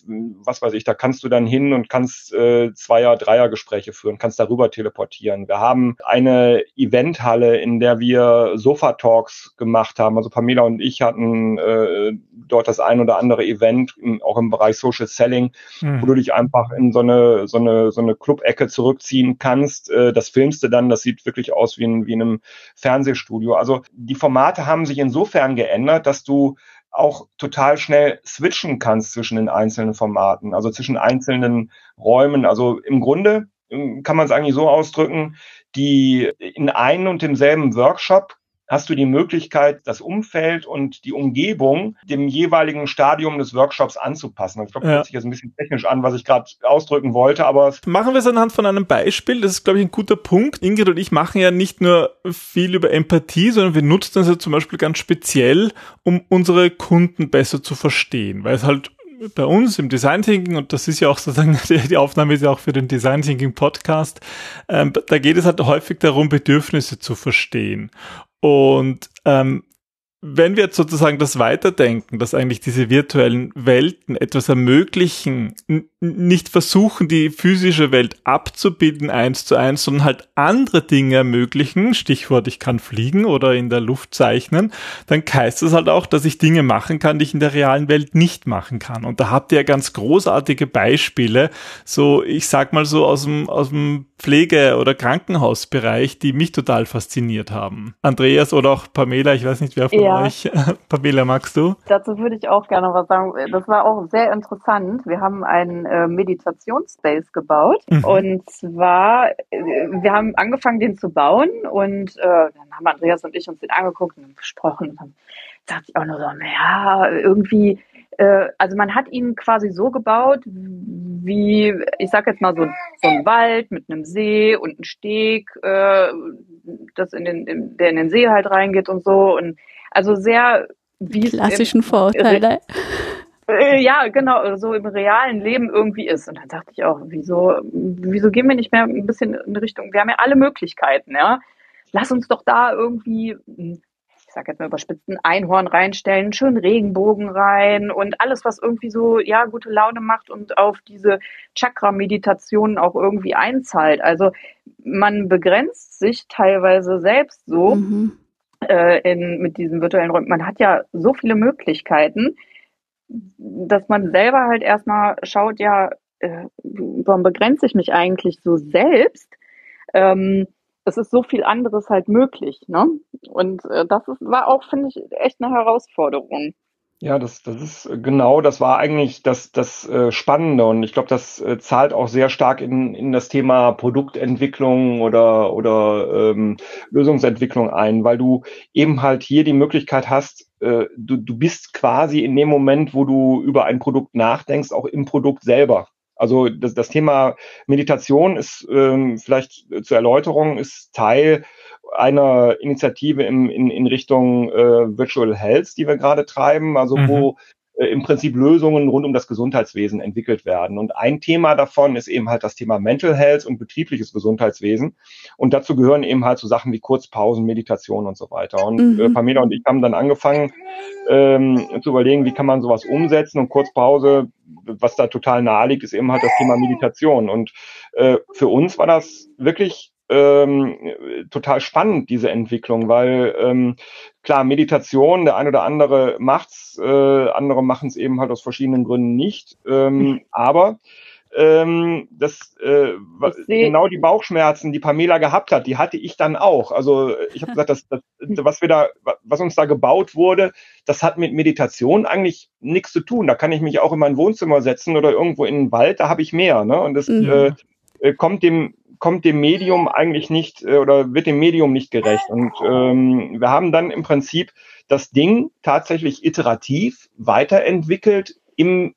E: was weiß ich, da kannst du dann hin und kannst äh, Zweier-, Dreier-Gespräche führen, kannst darüber teleportieren. Wir haben eine Eventhalle, in der wir Sofa-Talks gemacht haben. Also Pamela und ich hatten äh, dort das ein oder andere Event, auch im Bereich Social Selling, mhm. wo du dich einfach in so eine, so eine, so eine Club-Ecke zurückziehen kannst. Äh, das filmst du dann, das sieht wirklich aus wie in, wie in einem Fernsehstudio. Also die Formate haben sich insofern geändert, dass du auch total schnell switchen kannst zwischen den einzelnen Formaten, also zwischen einzelnen Räumen. Also im Grunde ähm, kann man es eigentlich so ausdrücken, die in einem und demselben Workshop hast du die Möglichkeit, das Umfeld und die Umgebung dem jeweiligen Stadium des Workshops anzupassen. Ich glaube, das ja. hört sich jetzt ein bisschen technisch an, was ich gerade ausdrücken wollte, aber
A: machen wir es anhand von einem Beispiel. Das ist, glaube ich, ein guter Punkt. Ingrid und ich machen ja nicht nur viel über Empathie, sondern wir nutzen das ja zum Beispiel ganz speziell, um unsere Kunden besser zu verstehen, weil es halt bei uns im Design Thinking, und das ist ja auch sozusagen, *laughs* die Aufnahme ist ja auch für den Design Thinking Podcast, ähm, da geht es halt häufig darum, Bedürfnisse zu verstehen. Und ähm, wenn wir jetzt sozusagen das weiterdenken, dass eigentlich diese virtuellen Welten etwas ermöglichen, nicht versuchen, die physische Welt abzubilden eins zu eins, sondern halt andere Dinge ermöglichen, Stichwort, ich kann fliegen oder in der Luft zeichnen, dann heißt das halt auch, dass ich Dinge machen kann, die ich in der realen Welt nicht machen kann. Und da habt ihr ja ganz großartige Beispiele, so, ich sag mal so aus dem, aus dem Pflege- oder Krankenhausbereich, die mich total fasziniert haben. Andreas oder auch Pamela, ich weiß nicht, wer von ja. euch. *laughs* Pamela, magst du?
D: Dazu würde ich auch gerne was sagen. Das war auch sehr interessant. Wir haben einen äh, Meditationsspace gebaut. Mhm. Und zwar, äh, wir haben angefangen, den zu bauen. Und äh, dann haben Andreas und ich uns den angeguckt und besprochen. Und dann dachte ich auch nur so, naja, irgendwie äh, also man hat ihn quasi so gebaut, wie, ich sag jetzt mal so, so ein Wald mit einem See und einem Steg, äh, das in den, in, der in den See halt reingeht und so. Und also sehr
C: wie klassischen Vorurteile.
D: Äh, ja, genau, so im realen Leben irgendwie ist. Und dann dachte ich auch, wieso, wieso gehen wir nicht mehr ein bisschen in Richtung, wir haben ja alle Möglichkeiten, ja. Lass uns doch da irgendwie sag jetzt mal überspitzt, ein Einhorn reinstellen, schön Regenbogen rein und alles, was irgendwie so, ja, gute Laune macht und auf diese Chakra-Meditationen auch irgendwie einzahlt. Also man begrenzt sich teilweise selbst so mhm. Äh, in, mit diesen virtuellen Räumen. Man hat ja so viele Möglichkeiten, dass man selber halt erstmal schaut, ja, äh, warum begrenze ich mich eigentlich so selbst? Ähm, es ist so viel anderes halt möglich. Ne? Und äh, das ist, war auch, finde ich, echt eine Herausforderung.
E: Ja, das, das ist äh, genau, das war eigentlich das, das äh, Spannende und ich glaube, das äh, zahlt auch sehr stark in, in das Thema Produktentwicklung oder, oder ähm, Lösungsentwicklung ein, weil du eben halt hier die Möglichkeit hast, äh, du, du bist quasi in dem Moment, wo du über ein Produkt nachdenkst, auch im Produkt selber. Also das, das Thema Meditation ist ähm, vielleicht zur Erläuterung, ist Teil einer Initiative im, in, in Richtung äh, Virtual Health, die wir gerade treiben, also mhm. wo äh, im Prinzip Lösungen rund um das Gesundheitswesen entwickelt werden. Und ein Thema davon ist eben halt das Thema Mental Health und betriebliches Gesundheitswesen. Und dazu gehören eben halt so Sachen wie Kurzpausen, Meditation und so weiter. Und mhm. äh, Pamela und ich haben dann angefangen ähm, zu überlegen, wie kann man sowas umsetzen. Und Kurzpause, was da total nahe liegt, ist eben halt das Thema Meditation. Und äh, für uns war das wirklich ähm, total spannend, diese Entwicklung, weil ähm, klar, Meditation, der eine oder andere macht's, äh, andere machen es eben halt aus verschiedenen Gründen nicht. Ähm, aber ähm, das äh, genau die Bauchschmerzen, die Pamela gehabt hat, die hatte ich dann auch. Also ich habe *laughs* gesagt, das, das, was wir da, was uns da gebaut wurde, das hat mit Meditation eigentlich nichts zu tun. Da kann ich mich auch in mein Wohnzimmer setzen oder irgendwo in den Wald, da habe ich mehr. Ne? Und das mhm. äh, äh kommt dem kommt dem Medium eigentlich nicht äh, oder wird dem Medium nicht gerecht. Und ähm, wir haben dann im Prinzip das Ding tatsächlich iterativ weiterentwickelt im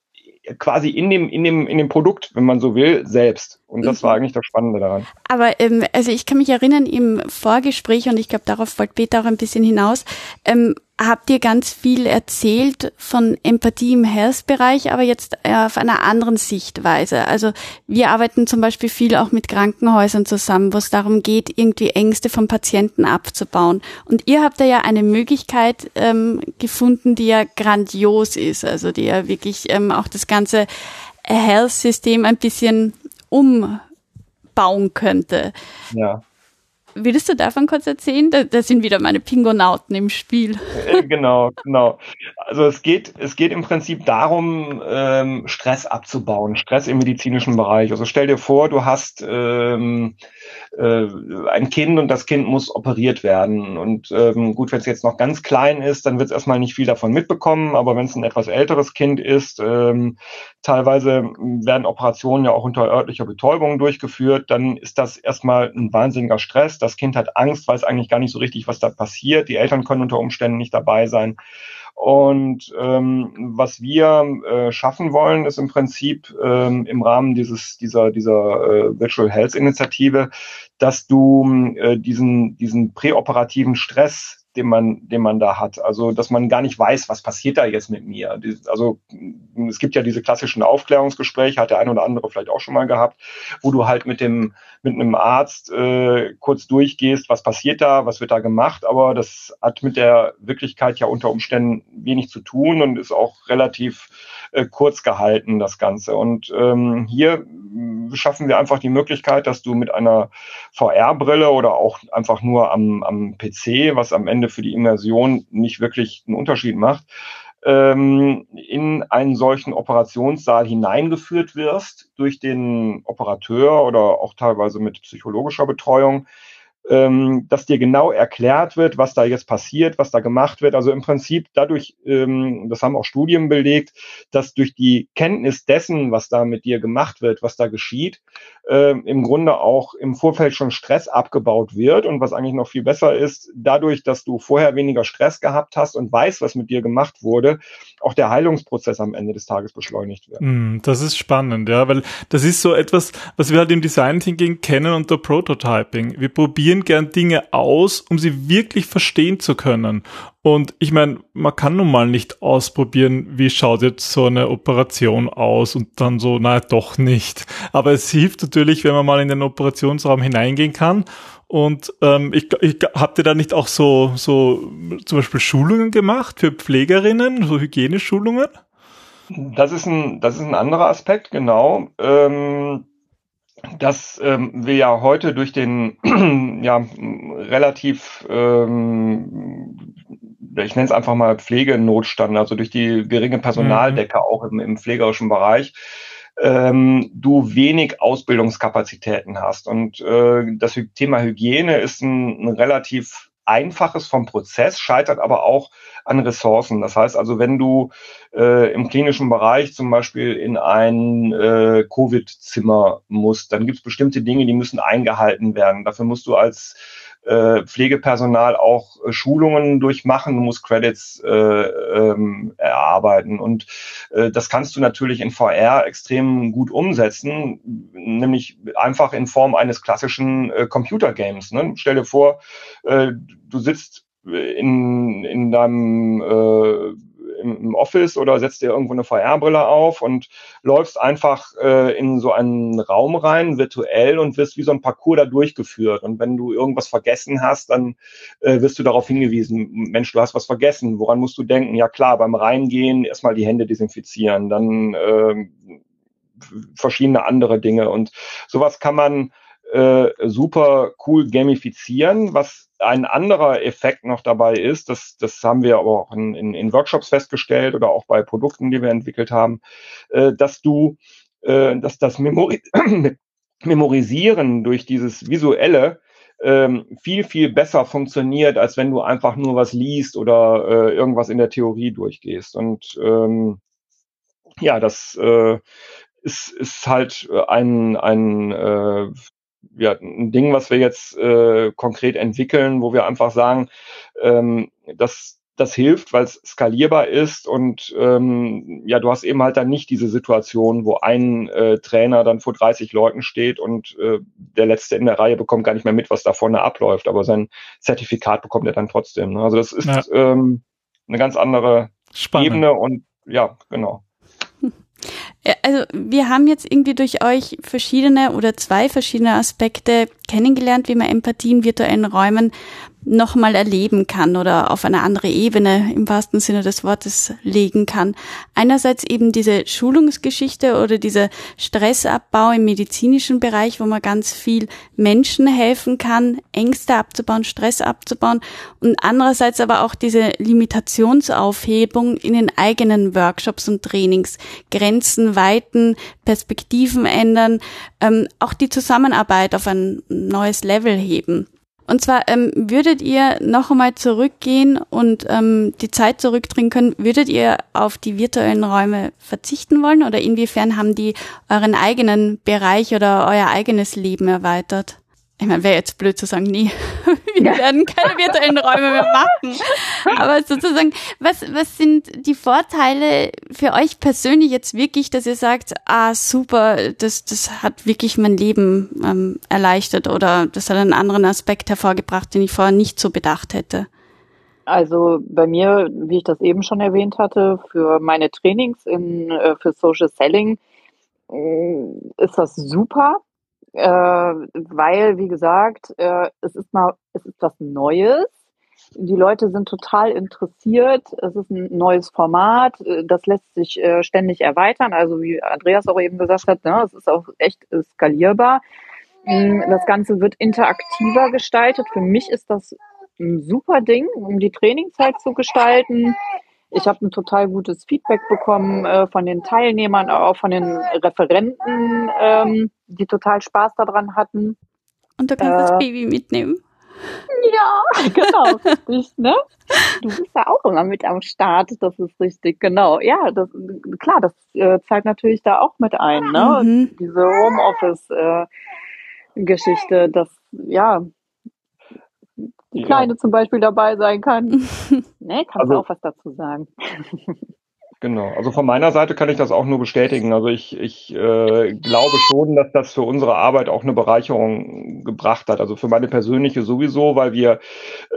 E: quasi in dem, in dem, in dem Produkt, wenn man so will, selbst. Und das war eigentlich das Spannende daran.
C: Aber ähm, also ich kann mich erinnern im Vorgespräch und ich glaube, darauf wollte Peter auch ein bisschen hinaus, ähm, habt ihr ganz viel erzählt von Empathie im Health-Bereich, aber jetzt äh, auf einer anderen Sichtweise. Also wir arbeiten zum Beispiel viel auch mit Krankenhäusern zusammen, wo es darum geht, irgendwie Ängste vom Patienten abzubauen. Und ihr habt da ja eine Möglichkeit ähm, gefunden, die ja grandios ist, also die ja wirklich ähm, auch das ganze Health-System ein bisschen umbauen könnte.
E: Ja.
C: Würdest du davon kurz erzählen? Da, da sind wieder meine Pingonauten im Spiel.
E: Äh, genau, genau. Also es geht, es geht im Prinzip darum, ähm, Stress abzubauen, Stress im medizinischen Bereich. Also stell dir vor, du hast ähm, äh, ein Kind und das Kind muss operiert werden. Und ähm, gut, wenn es jetzt noch ganz klein ist, dann wird es erstmal nicht viel davon mitbekommen. Aber wenn es ein etwas älteres Kind ist, ähm, teilweise werden Operationen ja auch unter örtlicher Betäubung durchgeführt, dann ist das erstmal ein wahnsinniger Stress. Das Kind hat Angst, weiß eigentlich gar nicht so richtig, was da passiert. Die Eltern können unter Umständen nicht dabei sein. Und ähm, was wir äh, schaffen wollen, ist im Prinzip ähm, im Rahmen dieses dieser dieser äh, Virtual Health Initiative, dass du äh, diesen diesen präoperativen Stress den man, den man da hat. Also, dass man gar nicht weiß, was passiert da jetzt mit mir. Also, es gibt ja diese klassischen Aufklärungsgespräche, hat der eine oder andere vielleicht auch schon mal gehabt, wo du halt mit dem, mit einem Arzt äh, kurz durchgehst, was passiert da, was wird da gemacht, aber das hat mit der Wirklichkeit ja unter Umständen wenig zu tun und ist auch relativ äh, kurz gehalten, das Ganze. Und ähm, hier schaffen wir einfach die Möglichkeit, dass du mit einer VR-Brille oder auch einfach nur am, am PC, was am Ende für die Immersion nicht wirklich einen Unterschied macht, ähm, in einen solchen Operationssaal hineingeführt wirst durch den Operateur oder auch teilweise mit psychologischer Betreuung ähm, dass dir genau erklärt wird, was da jetzt passiert, was da gemacht wird. Also im Prinzip dadurch, ähm, das haben auch Studien belegt, dass durch die Kenntnis dessen, was da mit dir gemacht wird, was da geschieht, äh, im Grunde auch im Vorfeld schon Stress abgebaut wird. Und was eigentlich noch viel besser ist, dadurch, dass du vorher weniger Stress gehabt hast und weißt, was mit dir gemacht wurde, auch der Heilungsprozess am Ende des Tages beschleunigt wird.
A: Mm, das ist spannend, ja, weil das ist so etwas, was wir halt im Design Thinking kennen unter Prototyping. Wir probieren gern Dinge aus, um sie wirklich verstehen zu können. Und ich meine, man kann nun mal nicht ausprobieren, wie schaut jetzt so eine Operation aus und dann so, naja, doch nicht. Aber es hilft natürlich, wenn man mal in den Operationsraum hineingehen kann. Und ähm, ich, ich habt ihr da nicht auch so, so zum Beispiel Schulungen gemacht für Pflegerinnen, so Hygieneschulungen?
E: Das ist ein, das ist ein anderer Aspekt, genau. Ähm, dass ähm, wir ja heute durch den *clears throat* ja relativ ähm, ich nenne es einfach mal Pflegenotstand, also durch die geringe Personaldecke mhm. auch im, im pflegerischen Bereich, ähm, du wenig Ausbildungskapazitäten hast. Und äh, das Thema Hygiene ist ein, ein relativ einfaches vom Prozess, scheitert aber auch an Ressourcen. Das heißt also, wenn du äh, im klinischen Bereich zum Beispiel in ein äh, Covid-Zimmer musst, dann gibt es bestimmte Dinge, die müssen eingehalten werden. Dafür musst du als äh, Pflegepersonal auch äh, Schulungen durchmachen, du musst Credits äh, ähm, erarbeiten. Und äh, das kannst du natürlich in VR extrem gut umsetzen, nämlich einfach in Form eines klassischen äh, Computergames. Ne? Stell dir vor, äh, du sitzt in, in deinem äh, im, Office oder setzt dir irgendwo eine VR-Brille auf und läufst einfach äh, in so einen Raum rein, virtuell, und wirst wie so ein Parcours da durchgeführt. Und wenn du irgendwas vergessen hast, dann äh, wirst du darauf hingewiesen, Mensch, du hast was vergessen, woran musst du denken? Ja klar, beim Reingehen erstmal die Hände desinfizieren, dann äh, verschiedene andere Dinge. Und sowas kann man äh, super cool gamifizieren, was ein anderer Effekt noch dabei ist, das, das haben wir aber auch in, in, in Workshops festgestellt oder auch bei Produkten, die wir entwickelt haben, äh, dass du, äh, dass das Memori *clears throat* Memorisieren durch dieses Visuelle ähm, viel, viel besser funktioniert, als wenn du einfach nur was liest oder äh, irgendwas in der Theorie durchgehst. Und ähm, ja, das äh, ist, ist halt ein, ein äh, ja, ein Ding, was wir jetzt äh, konkret entwickeln, wo wir einfach sagen, ähm, dass das hilft, weil es skalierbar ist und ähm, ja, du hast eben halt dann nicht diese Situation, wo ein äh, Trainer dann vor 30 Leuten steht und äh, der Letzte in der Reihe bekommt gar nicht mehr mit, was da vorne abläuft, aber sein Zertifikat bekommt er dann trotzdem. Ne? Also das ist ja. ähm, eine ganz andere Spannend. Ebene und ja, genau.
C: Also wir haben jetzt irgendwie durch euch verschiedene oder zwei verschiedene Aspekte kennengelernt, wie man Empathie in virtuellen Räumen nochmal erleben kann oder auf eine andere Ebene im wahrsten Sinne des Wortes legen kann. Einerseits eben diese Schulungsgeschichte oder dieser Stressabbau im medizinischen Bereich, wo man ganz viel Menschen helfen kann, Ängste abzubauen, Stress abzubauen und andererseits aber auch diese Limitationsaufhebung in den eigenen Workshops und Trainings, Grenzen weiten, Perspektiven ändern, ähm, auch die Zusammenarbeit auf ein neues Level heben. Und zwar ähm, würdet ihr noch einmal zurückgehen und ähm, die Zeit zurückdrehen können, würdet ihr auf die virtuellen Räume verzichten wollen oder inwiefern haben die euren eigenen Bereich oder euer eigenes Leben erweitert? Ich meine, wäre jetzt blöd zu sagen, nie, *laughs* wir werden keine virtuellen Räume mehr machen. Aber sozusagen, was, was sind die Vorteile für euch persönlich jetzt wirklich, dass ihr sagt, ah, super, das, das hat wirklich mein Leben ähm, erleichtert oder das hat einen anderen Aspekt hervorgebracht, den ich vorher nicht so bedacht hätte?
D: Also bei mir, wie ich das eben schon erwähnt hatte, für meine Trainings in, äh, für Social Selling äh, ist das super äh, weil, wie gesagt, äh, es ist mal, es ist was Neues. Die Leute sind total interessiert. Es ist ein neues Format. Das lässt sich äh, ständig erweitern. Also wie Andreas auch eben gesagt hat, ne, es ist auch echt skalierbar. Mm, das Ganze wird interaktiver gestaltet. Für mich ist das ein super Ding, um die Trainingszeit zu gestalten. Ich habe ein total gutes Feedback bekommen äh, von den Teilnehmern, auch von den Referenten, ähm, die total Spaß daran hatten.
C: Und du kannst äh, das Baby mitnehmen.
D: Ja, *laughs* genau, richtig, ne? Du bist da auch immer mit am Start, das ist richtig, genau. Ja, das, klar, das äh, zahlt natürlich da auch mit ein, ne? Mhm. Diese Homeoffice-Geschichte, äh, dass, ja, die Kleine ja. zum Beispiel dabei sein kann. *laughs* ne, kannst also, du auch was dazu sagen. *laughs*
E: Genau, also von meiner Seite kann ich das auch nur bestätigen. Also ich, ich äh, glaube schon, dass das für unsere Arbeit auch eine Bereicherung gebracht hat. Also für meine persönliche sowieso, weil wir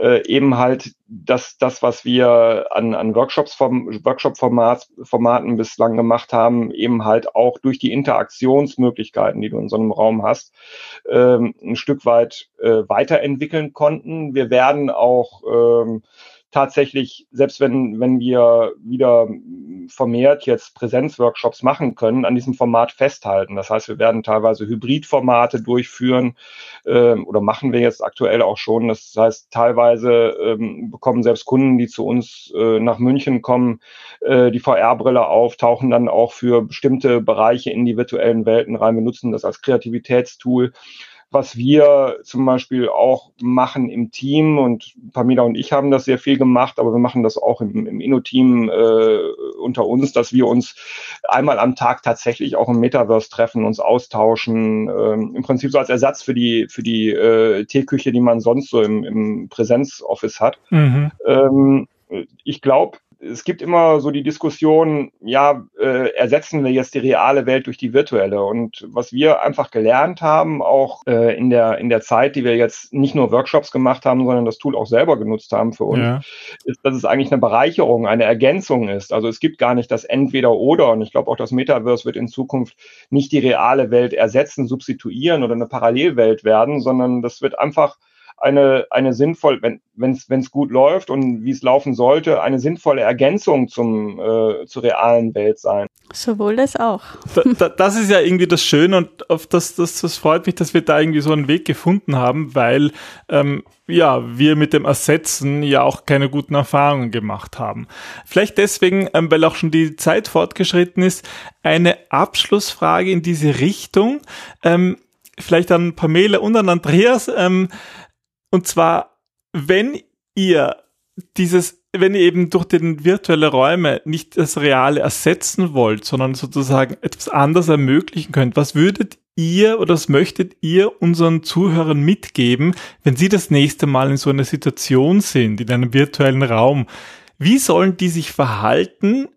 E: äh, eben halt das, das, was wir an, an Workshops vom Workshop-Format, Formaten bislang gemacht haben, eben halt auch durch die Interaktionsmöglichkeiten, die du in so einem Raum hast, ähm, ein Stück weit äh, weiterentwickeln konnten. Wir werden auch ähm, tatsächlich, selbst wenn, wenn wir wieder vermehrt jetzt Präsenzworkshops machen können, an diesem Format festhalten. Das heißt, wir werden teilweise Hybridformate durchführen äh, oder machen wir jetzt aktuell auch schon. Das heißt, teilweise ähm, bekommen selbst Kunden, die zu uns äh, nach München kommen, äh, die VR-Brille auf, tauchen dann auch für bestimmte Bereiche in die virtuellen Welten rein. Wir nutzen das als Kreativitätstool was wir zum Beispiel auch machen im Team und Pamela und ich haben das sehr viel gemacht, aber wir machen das auch im, im Inno-Team äh, unter uns, dass wir uns einmal am Tag tatsächlich auch im Metaverse treffen, uns austauschen, äh, im Prinzip so als Ersatz für die für die äh, Teeküche, die man sonst so im, im Präsenzoffice hat. Mhm. Ähm, ich glaube, es gibt immer so die Diskussion, ja, äh, ersetzen wir jetzt die reale Welt durch die virtuelle? Und was wir einfach gelernt haben, auch äh, in der in der Zeit, die wir jetzt nicht nur Workshops gemacht haben, sondern das Tool auch selber genutzt haben für uns, ja. ist, dass es eigentlich eine Bereicherung, eine Ergänzung ist. Also es gibt gar nicht das Entweder-Oder. Und ich glaube auch, das Metaverse wird in Zukunft nicht die reale Welt ersetzen, substituieren oder eine Parallelwelt werden, sondern das wird einfach eine, eine sinnvoll, wenn es gut läuft und wie es laufen sollte, eine sinnvolle Ergänzung zum, äh, zur realen Welt sein.
C: Sowohl das auch.
A: Da, da, das ist ja irgendwie das Schöne und auf das, das, das freut mich, dass wir da irgendwie so einen Weg gefunden haben, weil ähm, ja, wir mit dem Ersetzen ja auch keine guten Erfahrungen gemacht haben. Vielleicht deswegen, ähm, weil auch schon die Zeit fortgeschritten ist, eine Abschlussfrage in diese Richtung. Ähm, vielleicht an Pamela und an Andreas. Ähm, und zwar, wenn ihr dieses, wenn ihr eben durch den virtuelle Räume nicht das Reale ersetzen wollt, sondern sozusagen etwas anderes ermöglichen könnt, was würdet ihr oder was möchtet ihr unseren Zuhörern mitgeben, wenn sie das nächste Mal in so einer Situation sind, in einem virtuellen Raum? Wie sollen die sich verhalten?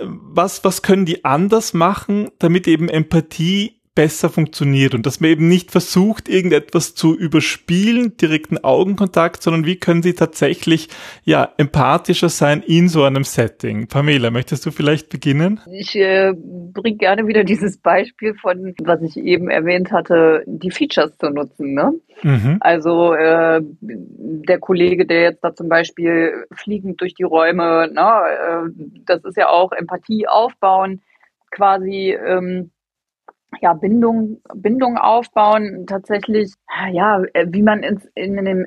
A: Was, was können die anders machen, damit eben Empathie besser funktioniert und dass man eben nicht versucht, irgendetwas zu überspielen, direkten Augenkontakt, sondern wie können sie tatsächlich ja empathischer sein in so einem Setting. Pamela, möchtest du vielleicht beginnen?
D: Ich äh, bringe gerne wieder dieses Beispiel von, was ich eben erwähnt hatte, die Features zu nutzen. Ne? Mhm. Also äh, der Kollege, der jetzt da zum Beispiel fliegend durch die Räume, ne, äh, das ist ja auch Empathie aufbauen, quasi ähm, ja, Bindung, Bindung aufbauen, tatsächlich, ja, wie man in, in den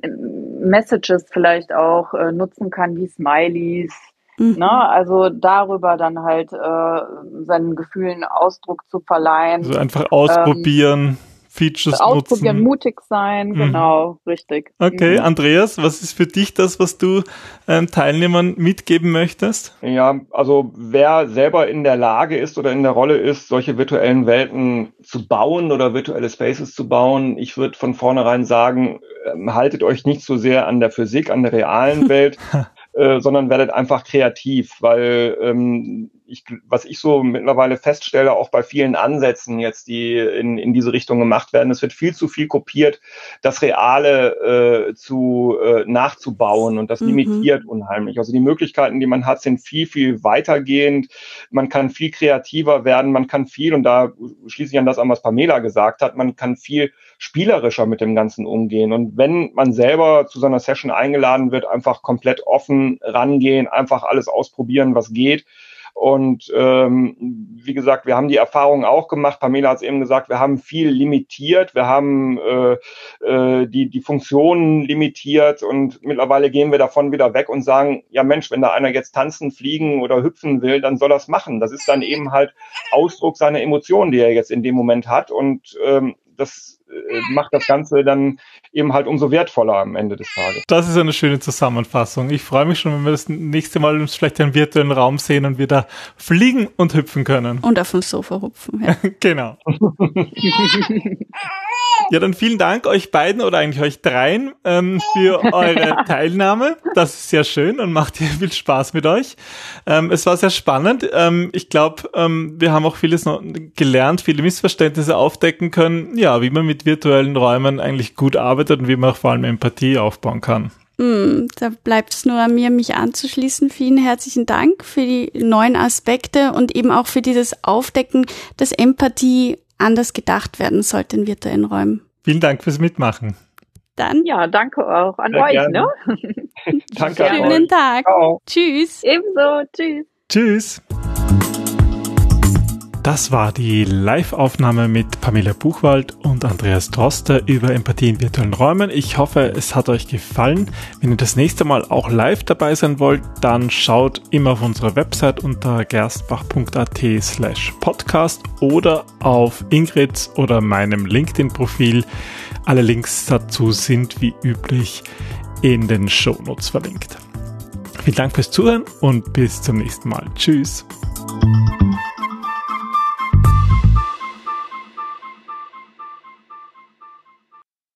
D: Messages vielleicht auch äh, nutzen kann, wie Smileys, mhm. ne? also darüber dann halt äh, seinen Gefühlen Ausdruck zu verleihen.
A: Also einfach ausprobieren. Ähm, Features
D: Ausprobieren, nutzen. mutig sein, mhm. genau, richtig.
A: Okay, mhm. Andreas, was ist für dich das, was du ähm, Teilnehmern mitgeben möchtest?
E: Ja, also wer selber in der Lage ist oder in der Rolle ist, solche virtuellen Welten zu bauen oder virtuelle Spaces zu bauen, ich würde von vornherein sagen, ähm, haltet euch nicht so sehr an der Physik, an der realen *laughs* Welt, äh, sondern werdet einfach kreativ, weil ähm, ich, was ich so mittlerweile feststelle, auch bei vielen Ansätzen jetzt, die in, in diese Richtung gemacht werden, es wird viel zu viel kopiert, das Reale äh, zu äh, nachzubauen und das mhm. limitiert unheimlich. Also die Möglichkeiten, die man hat, sind viel, viel weitergehend. Man kann viel kreativer werden, man kann viel, und da schließe ich an das an, was Pamela gesagt hat, man kann viel spielerischer mit dem Ganzen umgehen. Und wenn man selber zu seiner Session eingeladen wird, einfach komplett offen rangehen, einfach alles ausprobieren, was geht und ähm, wie gesagt, wir haben die Erfahrung auch gemacht. Pamela hat es eben gesagt, wir haben viel limitiert, wir haben äh, äh, die, die Funktionen limitiert und mittlerweile gehen wir davon wieder weg und sagen, ja Mensch, wenn da einer jetzt tanzen, fliegen oder hüpfen will, dann soll es machen. Das ist dann eben halt Ausdruck seiner Emotionen, die er jetzt in dem Moment hat. Und ähm, das äh, macht das Ganze dann eben halt umso wertvoller am Ende des Tages.
A: Das ist eine schöne Zusammenfassung. Ich freue mich schon, wenn wir das nächste Mal uns vielleicht einen virtuellen Raum sehen und wir da fliegen und hüpfen können.
C: Und auf dem Sofa hupfen.
A: Ja. *laughs* genau. *laughs* Ja, dann vielen Dank euch beiden oder eigentlich euch dreien ähm, für eure *laughs* Teilnahme. Das ist sehr schön und macht hier viel Spaß mit euch. Ähm, es war sehr spannend. Ähm, ich glaube, ähm, wir haben auch vieles noch gelernt, viele Missverständnisse aufdecken können. Ja, wie man mit virtuellen Räumen eigentlich gut arbeitet und wie man auch vor allem Empathie aufbauen kann.
C: Mm, da bleibt es nur an mir, mich anzuschließen. Vielen herzlichen Dank für die neuen Aspekte und eben auch für dieses Aufdecken, dass Empathie anders gedacht werden sollte in virtuellen Räumen.
A: Vielen Dank fürs Mitmachen.
D: Dann. Ja, danke auch an Sehr euch. Ne? *laughs*
C: danke Schönen Tag. Ciao. Tschüss.
D: Ebenso. Tschüss.
A: Tschüss. Das war die Live-Aufnahme mit Pamela Buchwald und Andreas Droste über Empathie in virtuellen Räumen. Ich hoffe, es hat euch gefallen. Wenn ihr das nächste Mal auch live dabei sein wollt, dann schaut immer auf unserer Website unter gerstbach.at slash podcast oder auf Ingrid's oder meinem LinkedIn-Profil. Alle Links dazu sind wie üblich in den Shownotes verlinkt. Vielen Dank fürs Zuhören und bis zum nächsten Mal. Tschüss.